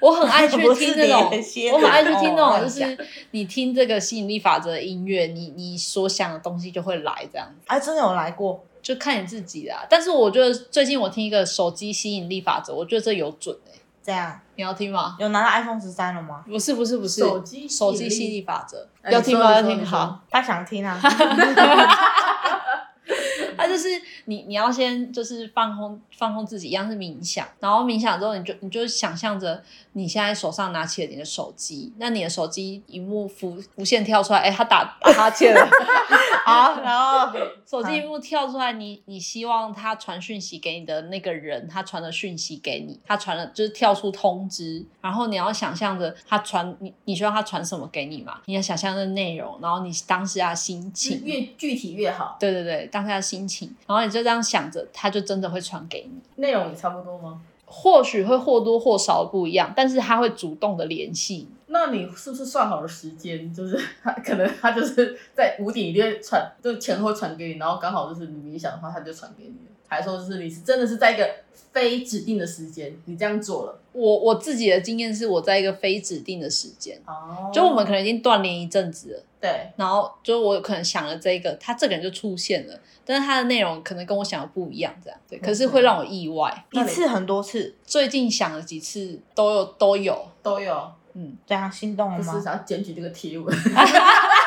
我很爱去 听那种，我很爱去听那哦种，就是你听这个吸引力法则的音乐，你你所想的东西就会来，这样子哎，真的有来过，就看你自己的啊。但是我觉得最近我听一个手机吸引力法则，我觉得这有准哎、这样你要听吗？有拿到 iPhone 十三了吗？不是不是不是，手机手机吸吸引力法则哎要听吗？要听好。他想听啊，他就是你，你要先就是放空放空自己，一样是冥想，然后冥想之后，你就你就想象着你现在手上拿起了你的手机，那你的手机荧幕浮浮现跳出来，哎，他打打哈欠了，好，然后手机荧幕跳出来，你你希望他传讯息给你的那个人，他传了讯息给你，他传了就是跳出通知，然后你要想象着他传你，你希望他传什么给你嘛？你要想象的内容，然后你当时的心情，越具体越好。对对对，当下的心情，然后你就这样想着，他就真的会传给你。内容也差不多吗？或许会或多或少不一样，但是他会主动的联系你。那你是不是算好了时间？就是他 可能他就是在五点一定会传，就前后传给你，然后刚好就是你冥想的话，他就传给你了。还是说就是你是真的是在一个非指定的时间，你这样做了。我我自己的经验是我在一个非指定的时间，哦。就我们可能已经断联一阵子了，对。然后就我可能想了这个，他这个人就出现了，但是他的内容可能跟我想的不一样，这样。对，可是会让我意外。一次很多次，最近想了几次都有都有，都有，嗯，这样心动了吗？就是想要检举这个贴文。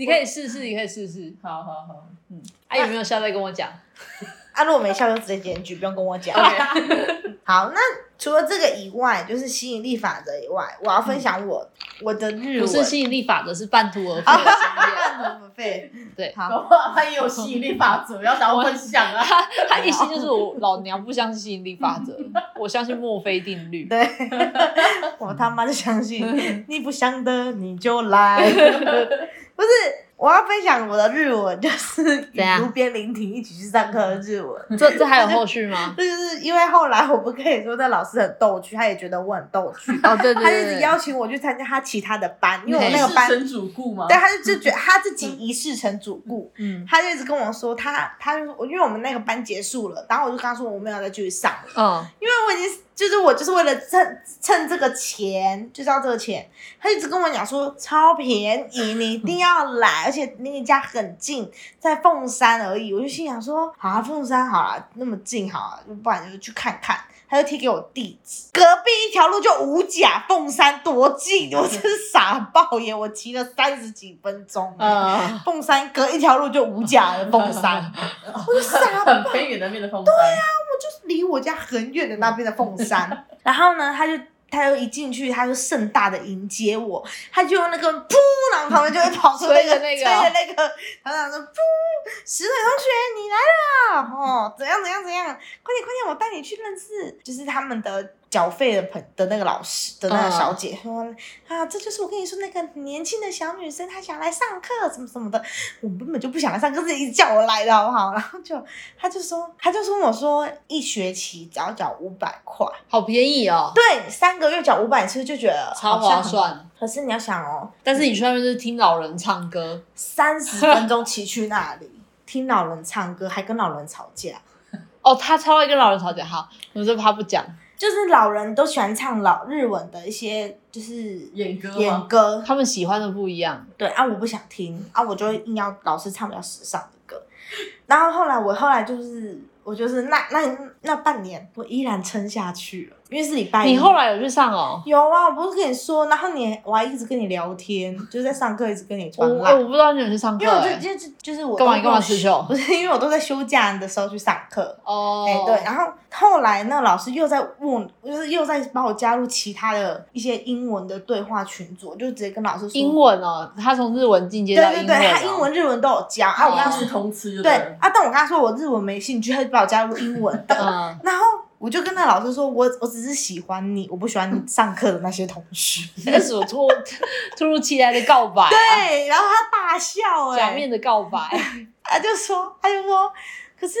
你可以试试，你可以试试，好好好嗯，啊有没有笑再跟我讲？啊，如果没笑就直接检举，不用跟我讲。好，那除了这个以外，就是吸引力法则以外，我要分享我、我的日文。不是吸引力法则，是半途而废的经验。半途而废。对好他也有吸引力法则，要找我分享啊。他他一心就是我老娘不相信吸引力法则，我相信墨菲定律。对，我他妈就相信，你不想的你就来。不是，我要分享我的日文，就是与 怎样？路边聆听一起去上课的日文。这这还有后续吗？这就是因为后来我不可以说那老师很逗趣，他也觉得我很逗趣，哦，对对他就一直对对，邀请我去参加他其他的班，因为我嘿那个班，主顾吗？对，他就就觉得他自己一世成主顾，嗯他就一直跟我说他他就说因为我们那个班结束了，然后我就跟他说我没有再继续上了，嗯，因为我已经就是我就是为了趁趁这个钱，就是要这个钱，他一直跟我讲说超便宜，你一定要来，而且离你家很近，在凤山而已。我就心想说，好啊，凤山好啊，那么近好啊，不然就去看看。他就贴给我地址，隔壁一条路就五甲，凤山多近，我真是傻爆耶！我骑了三十几分钟，嗯，凤山隔一条路就五甲的凤山，我就傻很偏远那边的风山。就是离我家很远的那边的凤山。然后呢，他就他又一进去，他就盛大的迎接我，他就用那个噗，然后旁边就会跑出那个那个。吹的那个，然后他说噗，石磊同学你来了，哦，哦，怎样怎样怎样，快点快点，我带你去认识，就是他们的缴费的朋的那个老师的那个小姐说啊，这就是我跟你说那个年轻的小女生，她想来上课什么什么的，我根本就不想来上课，是你叫我来的好不好？然后就她就说，她就跟我说一学期只要缴五百块，好便宜哦，对，三个月缴五百，其实就觉得超。划算。可是你要想哦，但是你去那边就是听老人唱歌，三十分钟骑去那里听老人唱歌，还跟老人吵架。哦，他超爱跟老人吵架。好，我这他不讲，就是老人都喜欢唱老日文的一些，就是演歌吗演歌。他们喜欢的不一样。对啊，我不想听啊，我就硬要老是唱比较时尚的歌。然后后来我后来就是我就是那那那半年，我依然撑下去了，因为是礼拜一。你后来有去上哦？有啊，我不是跟你说，然后你我还一直跟你聊天，就是在上课一直跟你我传赖。我不知道你有去上课因为我欸，就就就是我干嘛你干嘛都吃酒不是因为我都在休假的时候去上课，哦，哎、对，然后后来那老师又在问，就是又在把我加入其他的一些英文的对话群组，就直接跟老师说英。文哦，他从日文进阶到英文、哦，对对对，他英文、日文都有教啊。我跟他说一视同吃就对啊，但我跟他说我日文没兴趣，他就把我加入英文的。嗯，然后我就跟那老师说，我我只是喜欢你，我不喜欢你上课的那些同学。那是我突 突如其来的告白、啊，对，然后他大笑、哎，假面的告白，他就说，他就说，可是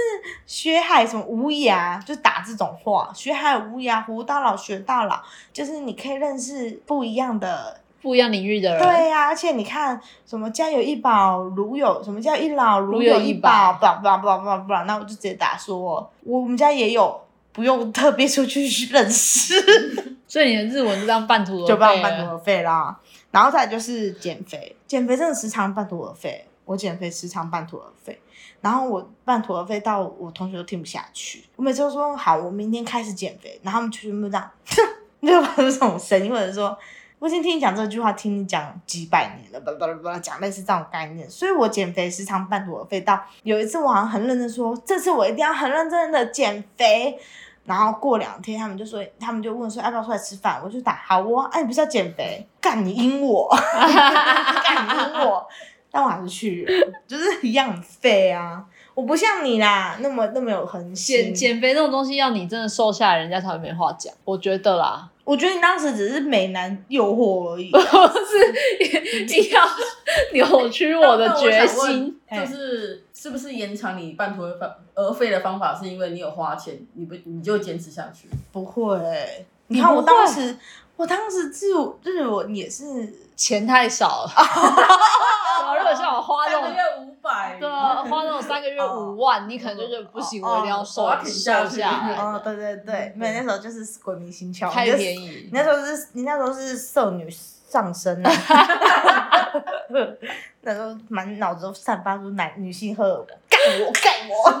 学海什么无涯，就打这种话，学海无涯，活到老学到老，就是你可以认识不一样的。不一样领域的人，对呀、而且你看，什么家有一宝，如有什么叫一老，如如有有一宝，不不不不不，那我就直接打说，我们家也有，不用特别出去认识，所以你的日文就这样半途而废就半途而废啦。然后再就是减肥，减肥真的时常半途而废，我减肥时常半途而废。然后我半途而废到我同学都听不下去，我每次都说好，我明天开始减肥，然后他们全部这样，就把这种声音，或者说我已经听你讲这句话，听你讲几百年了，巴拉巴讲类似这种概念，所以我减肥时常半途而废。到有一次我好像很认真说，这次我一定要很认真的减肥。然后过两天，他们就说，他们就问说要不要出来吃饭，我就打好哦，哎、你不是要减肥？干你阴我，干你阴我，但我还是去了，就是一样很废啊。我不像你啦，那么那么有恒心减。减肥这种东西，要你真的瘦下来，人家才会没话讲。我觉得啦，我觉得你当时只是美男诱惑而已。不是一定要扭曲我的决心。就是是不是延长你半途而废而废的方法，是因为你有花钱，你不你就坚持下去？不会、你看我当时，我当时就日文也是，钱太少了，如果像我花那种三个，月五百，对啊，花那种三个月五万，你可能就觉得不行，哦我一定要瘦我要挺下瘦去下来，哦，对对对，没有那时候就是鬼迷心窍，太便宜你。那时候是，你那时候是少女上身啊 那时候满脑子都散发出男女性荷尔蒙，干我干我。等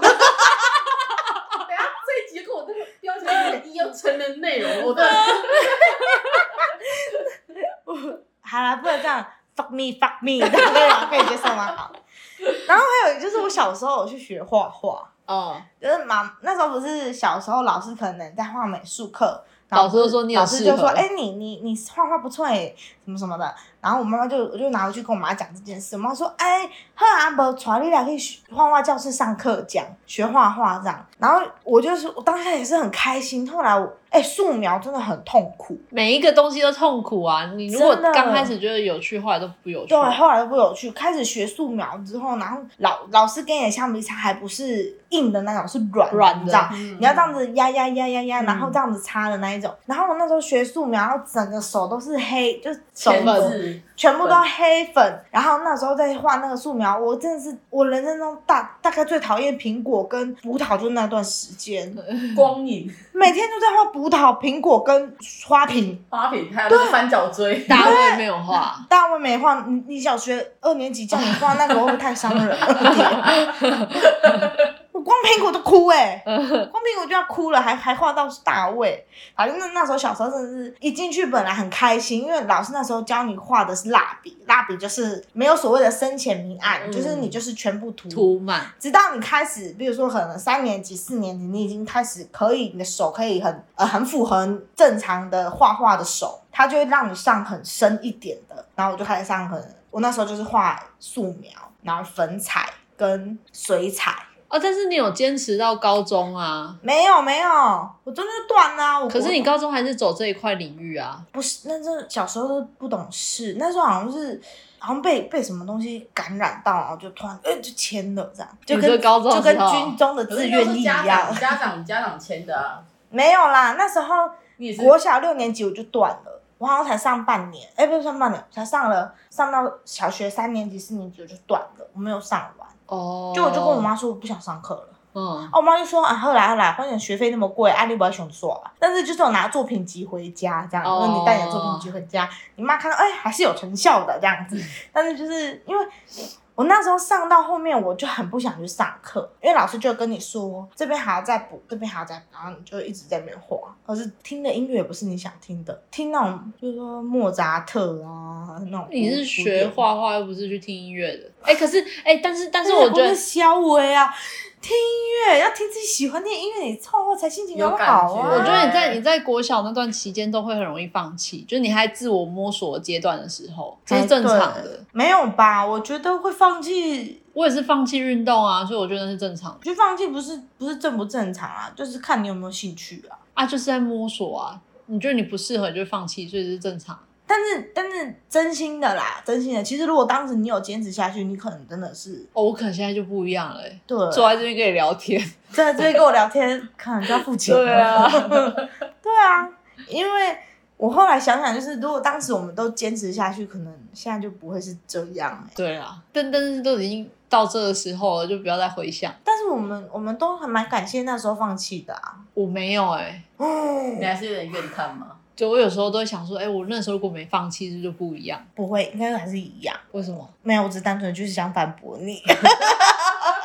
一下这一集跟我这个标成人内容，我真的 好啦，不能这样，fuck me fuck me，这样可以？接受吗？好。然后还有就是我小时候我去学画画，哦，就是妈那时候不是小时候老师可能在画美术课，老师就说你有老师就说，哎、你你你画画不错哎，什么什么的。然后我妈妈就我就拿回去跟我妈讲这件事，我妈说，哎、赫阿伯，从你俩去学画画教室上课讲学画画这样。然后我就是我当下也是很开心，后来我哎素描真的很痛苦，每一个东西都痛苦啊！你如果刚开始觉得有趣，后来都不有趣。对，后来都不有趣。开始学素描之后，然后老老师给你的橡皮擦还不是硬的那种，是软软的你要这样子压压压压压，嗯然后这样子擦的那一种。然后我那时候学素描，然后整个手都是黑，就手签都字，全部都黑粉。然后那时候在画那个素描，我真的是我人生中大大概最讨厌苹果跟葡萄，就那段时间，光影。每天都在画葡萄、苹果跟花瓶。花瓶，还有那个三角锥，大卫没有画，大卫没画，你你小学二年级叫你画那个会不会太伤人？了？我光苹果都哭哎、光苹果就要哭了，还还画到大卫。反正那那时候小时候真的是一进去本来很开心，因为老师那时候教你画的是蜡笔，蜡笔就是没有所谓的深浅明暗，嗯就是你就是全部涂。涂满。直到你开始，比如说可能三年级、四年级，你已经开始可以，你的手可以很呃很符合正常的画画的手，它就会让你上很深一点的。然后我就开始上很，我那时候就是画素描，然后粉彩跟水彩，哦，但是你有坚持到高中啊，没有没有，我中间就断啦、我可是你高中还是走这一块领域啊。不是那是小时候都不懂事，那时候好像是好像被被什么东西感染到，然后就突然哎、就签了这样，就跟高中就跟军中的可是志愿役一家样长。家长家长签的啊，没有啦，那时候 国小六年级我就断了，我好像才上半年，哎、不是上半年，才上了上到小学三年级、四年级我就断了，我没有上完，哦，就我就跟我，妈说我不想上课了。嗯，啊，我妈就说啊，后来后来，反正学费那么贵，啊，你不要想耍。但是就是我拿作品集回家这样，哦就是你带你的作品集回家，你妈看到哎、还是有成效的这样子。但是就是因为我那时候上到后面，我就很不想去上课，因为老师就跟你说这边还要再补，这边还要再补，然后你就一直在那边画。可是听的音乐也不是你想听的，听那种就是说莫扎特啊那种。你是古学典画画又不是去听音乐的。哎、可是哎、但是但是我觉得是肖维啊，听音乐要听自己喜欢听的音乐，你凑合才心情很好啊。我觉得你在你在国小那段期间都会很容易放弃，就是你还自我摸索的阶段的时候，这哎是正常对的。没有吧？我觉得会放弃，我也是放弃运动啊，所以我觉得是正常的我觉得放弃不是不是正不正常啊，就是看你有没有兴趣啊。啊，就是在摸索啊。你觉得你不适合，你就放弃，所以这是正常。但是但是真心的啦，真心的，其实如果当时你有坚持下去，你可能真的是哦，我可能现在就不一样了、欸，对，坐在这边跟你聊天。在这边跟我聊天，可能就要付钱了。对啊，对啊，因为我后来想想，就是如果当时我们都坚持下去，可能现在就不会是这样哎、对啊，但但是都已经到这个时候了，就不要再回想。但是我们我们都还蛮感谢那时候放弃的啊。我没有哎、嗯你，还是有点怨叹嘛。就我有时候都会想说，哎、我那时候如果没放弃，是不是就不一样？不会，应该还是一样。为什么？没有，我只是单纯就是想反驳你。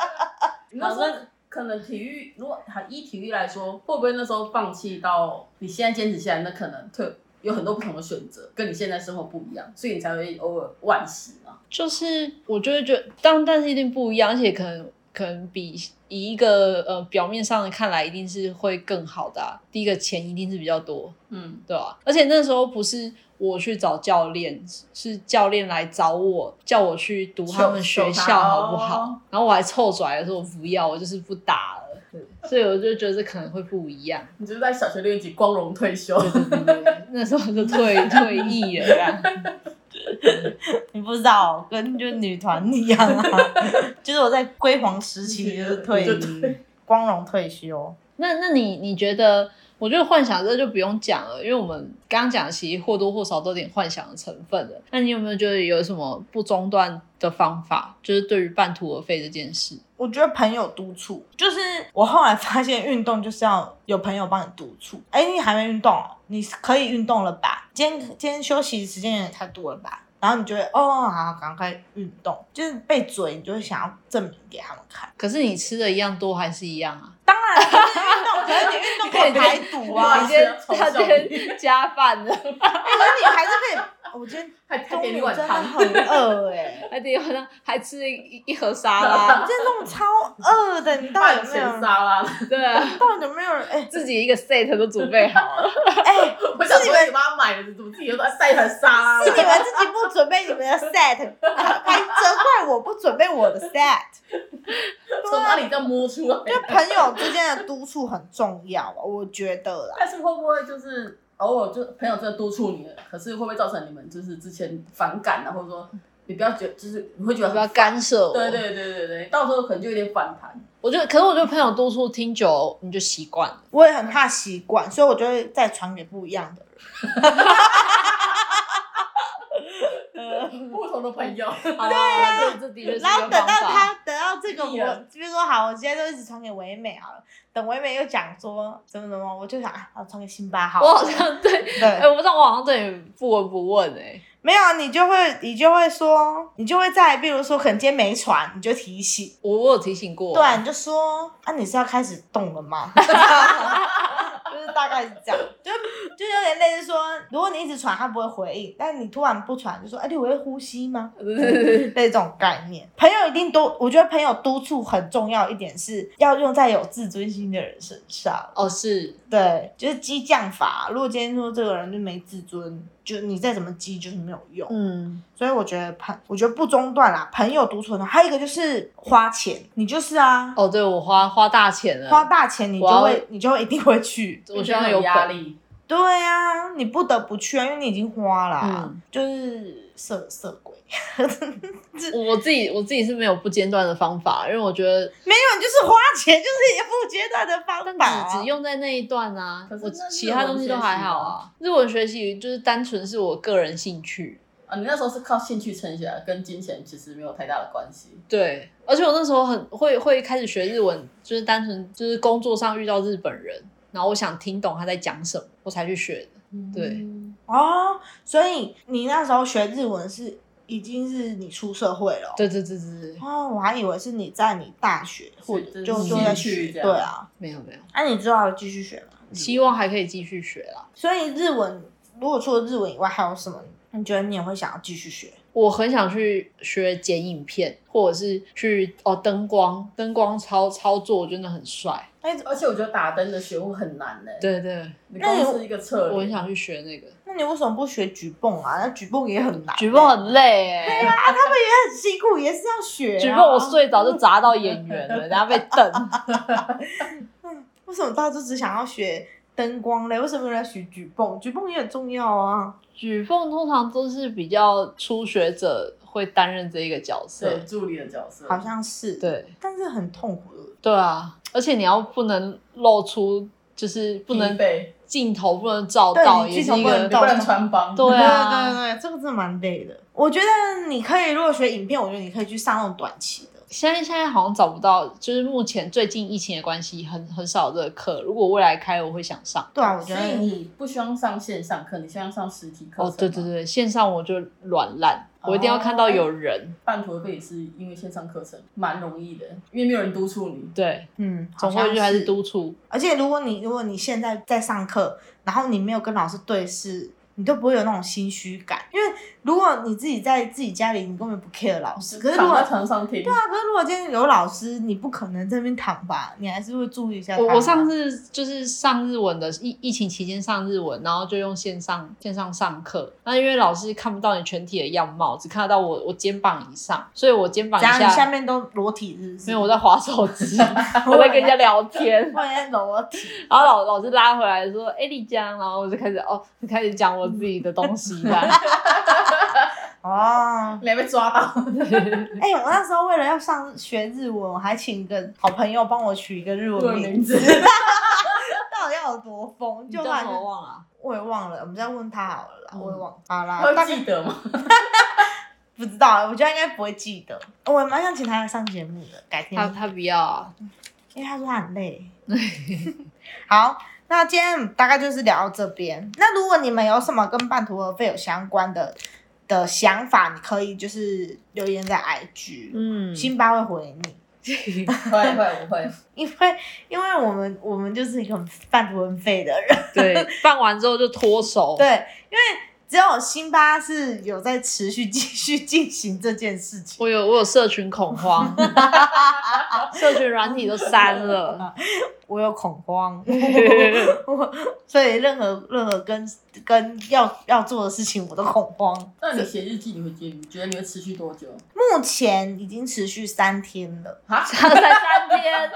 你那时候可能体育，如果还依体育来说，会不会那时候放弃到你现在坚持下来，那可能特有很多不同的选择，跟你现在生活不一样，所以你才会偶尔惋惜嘛。就是我就会觉得，当但是一定不一样，而且可能可能比以一个呃表面上的看来一定是会更好的、啊。第一个钱一定是比较多，嗯，对吧、而且那时候不是我去找教练，是教练来找我，叫我去读他们学校好不好？哦然后我还臭拽的说我不要，我就是不打了。所以我就觉得这可能会不一样。你就是在小学六年级光荣退休，对对对对，那时候就退退役了。你不知道，跟就女团一样啊，就是我在辉煌时期就是退役，光荣退休。那那你你觉得？我觉得幻想这就不用讲了，因为我们刚刚讲的其实或多或少都有点幻想的成分的。那你有没有觉得有什么不中断的方法？就是对于半途而废这件事？我觉得朋友督促，就是我后来发现运动就是要有朋友帮你督促。哎，你还没运动哦，你可以运动了吧？今天今天休息时间也太多了吧？然后你就会哦，好，赶快运动。就是被嘴，你就会想要证明给他们看。可是你吃的一样多还是一样啊？当然，可是运动，可是你运动可以排毒啊，哇你今天他今天加饭了，可 能你还是可以。我今天 还还中午真的汤，很 饿 哎、还得好像还吃了一一盒沙拉，今天中午超饿的，你到底有没有人？沙拉，对啊，到底有没有人？哎、自己一个 set 都准备好了。哎、我想说你帮他买的，怎么自己又在晒一盘沙拉是你们自己不准备你们的 set，还责怪我不准备我的 set。从哪里这样摸出来？就朋友之间的督促很重要啊，我觉得啦。但是会不会就是偶尔就朋友真的督促你了，可是会不会造成你们就是之前反感啊，或者说你不要觉就是你会觉得不要干涉我。对对对对对，到时候可能就有点反弹。我觉得，可是我觉得朋友督促听久了你就习惯了。我也很怕习惯，所以我就会再传给不一样的人。不同的朋友，对啊，这这的确是一然后等到方法。他等到这个我比如说好，我今天就一直传给唯美好了，等唯美又讲说怎么怎么，我就想啊，传给辛巴好了。我好像 对，哎、对，我不知道，我好像对你不闻不问哎、没有啊你就会你就会说，你就会在比如说可能今天没传，你就提醒。我我有提醒过，对啊，你就说啊，你是要开始动了吗？就是大概是这样，就就有点类似说，如果你一直喘，他不会回应，但你突然不喘，就说，哎、你会呼吸吗？对对对对类似这种概念，朋友一定都，我觉得朋友督促很重要一点是要用在有自尊心的人身上。哦是，对，就是激将法。如果今天说这个人就没自尊，就你再怎么积就是没有用。嗯，所以我觉得朋，我觉得不中断啦，朋友独处的，还有一个就是花钱，你就是啊，哦，对我花花大钱了，花大钱你就会你就会一定会去。我希望有压。力。对啊，你不得不去啊，因为你已经花了啊、嗯就是色色鬼。我自己我自己是没有不间断的方法，因为我觉得没有，你就是花钱，就是一个不间断的方但法啊、只只用在那一段啊可，是我其他东西都还好啊。日文学习就是单纯是我个人兴趣，啊，你那时候是靠兴趣撑起来，跟金钱其实没有太大的关系。对，而且我那时候很会会开始学日文，就是单纯就是工作上遇到日本人，然后我想听懂他在讲什么，我才去学的。对哦，所以你那时候学日文是已经是你出社会了哦。对对对对对，哦，我还以为是你在你大学或者是就就在学，对啊。没有没有，那、你之后还会继续学吗？希望还可以继续学啦。所以日文，如果除了日文以外，还有什么？你觉得你也会想要继续学？我很想去学剪影片，或者是去哦灯光，灯光操操作真的很帅。哎、而且我觉得打灯的学问很难呢、对对，你光是一个策略，我很想去学那个。那你为什么不学举泵啊？那举泵也很难、举泵很累哎、啊，他们也很辛苦，也是要学、啊。举泵我睡着就砸到演员了，然后被瞪。为什么大家都只想要学灯光嘞？为什么有人要学举泵？举泵也很重要啊。举泵通常都是比较初学者会担任这一个角色。对助理的角色，好像是，，对但是很痛苦的。对啊，而且你要不能露出，就是不能被，镜头不能照到，也是一个镜头不能你不能穿帮，对啊对对对，这个真的蛮累的。我觉得你可以，如果学影片，我觉得你可以去上那种短期的。现在现在好像找不到，就是目前最近疫情的关系，很很少这个课。如果未来开，我会想上。对啊，我觉得所以你不希望上线上课，你希望上实体课哦，对对吗，对，线上我就软烂，我一定要看到有人。半途而废也是因为线上课程蛮容易的，因为没有人督促你。对，嗯，总好像会就还是督促。而且如果你如果你现在在上课，然后你没有跟老师对视，你都不会有那种心虚感。因为如果你自己在自己家里，你根本不 care 老师。可是如果躺在床上听，对啊，可是如果今天有老师，你不可能在那边躺吧？你还是会注意一下。我我上次就是上日文的疫疫情期间上日文，然后就用线上线上上课。那因为老师看不到你全体的样貌，只看得到我我肩膀以上，所以我肩膀以下下面都裸体是不是？没有我在划手机，我在跟人家聊天。我也在裸体。然后老老师拉回来说：“哎、丽江。”然后我就开始哦，就开始讲我自己的东西这样。哦，你还被抓到，哎、我那时候为了要上学日文，我还请一个好朋友帮我取一个日日文名字，到底要有多疯？就后来就么忘了啊？我也忘了，我们再问他好了啦，嗯我也忘。好啦，他大概会记得吗？不知道，我觉得应该不会记得。我也蛮想请他来上节目的，改天他，他不要啊。因为他说他很累。好，那今天大概就是聊到这边。那如果你们有什么跟半途而废有相关的的想法，你可以就是留言在 IG，、嗯，辛巴会回你。会会不会，因为因为我们我们就是一个很半途而废的人，对，办完之后就脱手。对，因为只有辛巴是有在持续继续进行这件事情。我有我有社群恐慌，社群软体都删了。我有恐慌，我 所以任何任何跟跟要要做的事情我都恐慌。那你写日记你会记？你觉得你会持续多久？目前已经持续三天了，啊？才三天，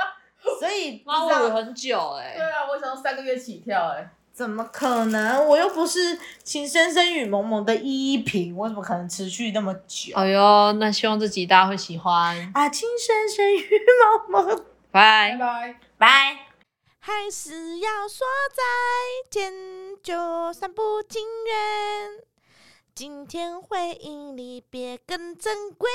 所以不妈，知道我以为很久哎、对啊，我想三个月起跳哎、怎么可能？我又不是情深深雨蒙蒙的依依萍，我怎么可能持续那么久？哎呦，那希望这集大家会喜欢，啊，情深深雨蒙蒙。拜拜。拜。拜。还是要说再见，就算不情愿。今天回忆离别更珍贵。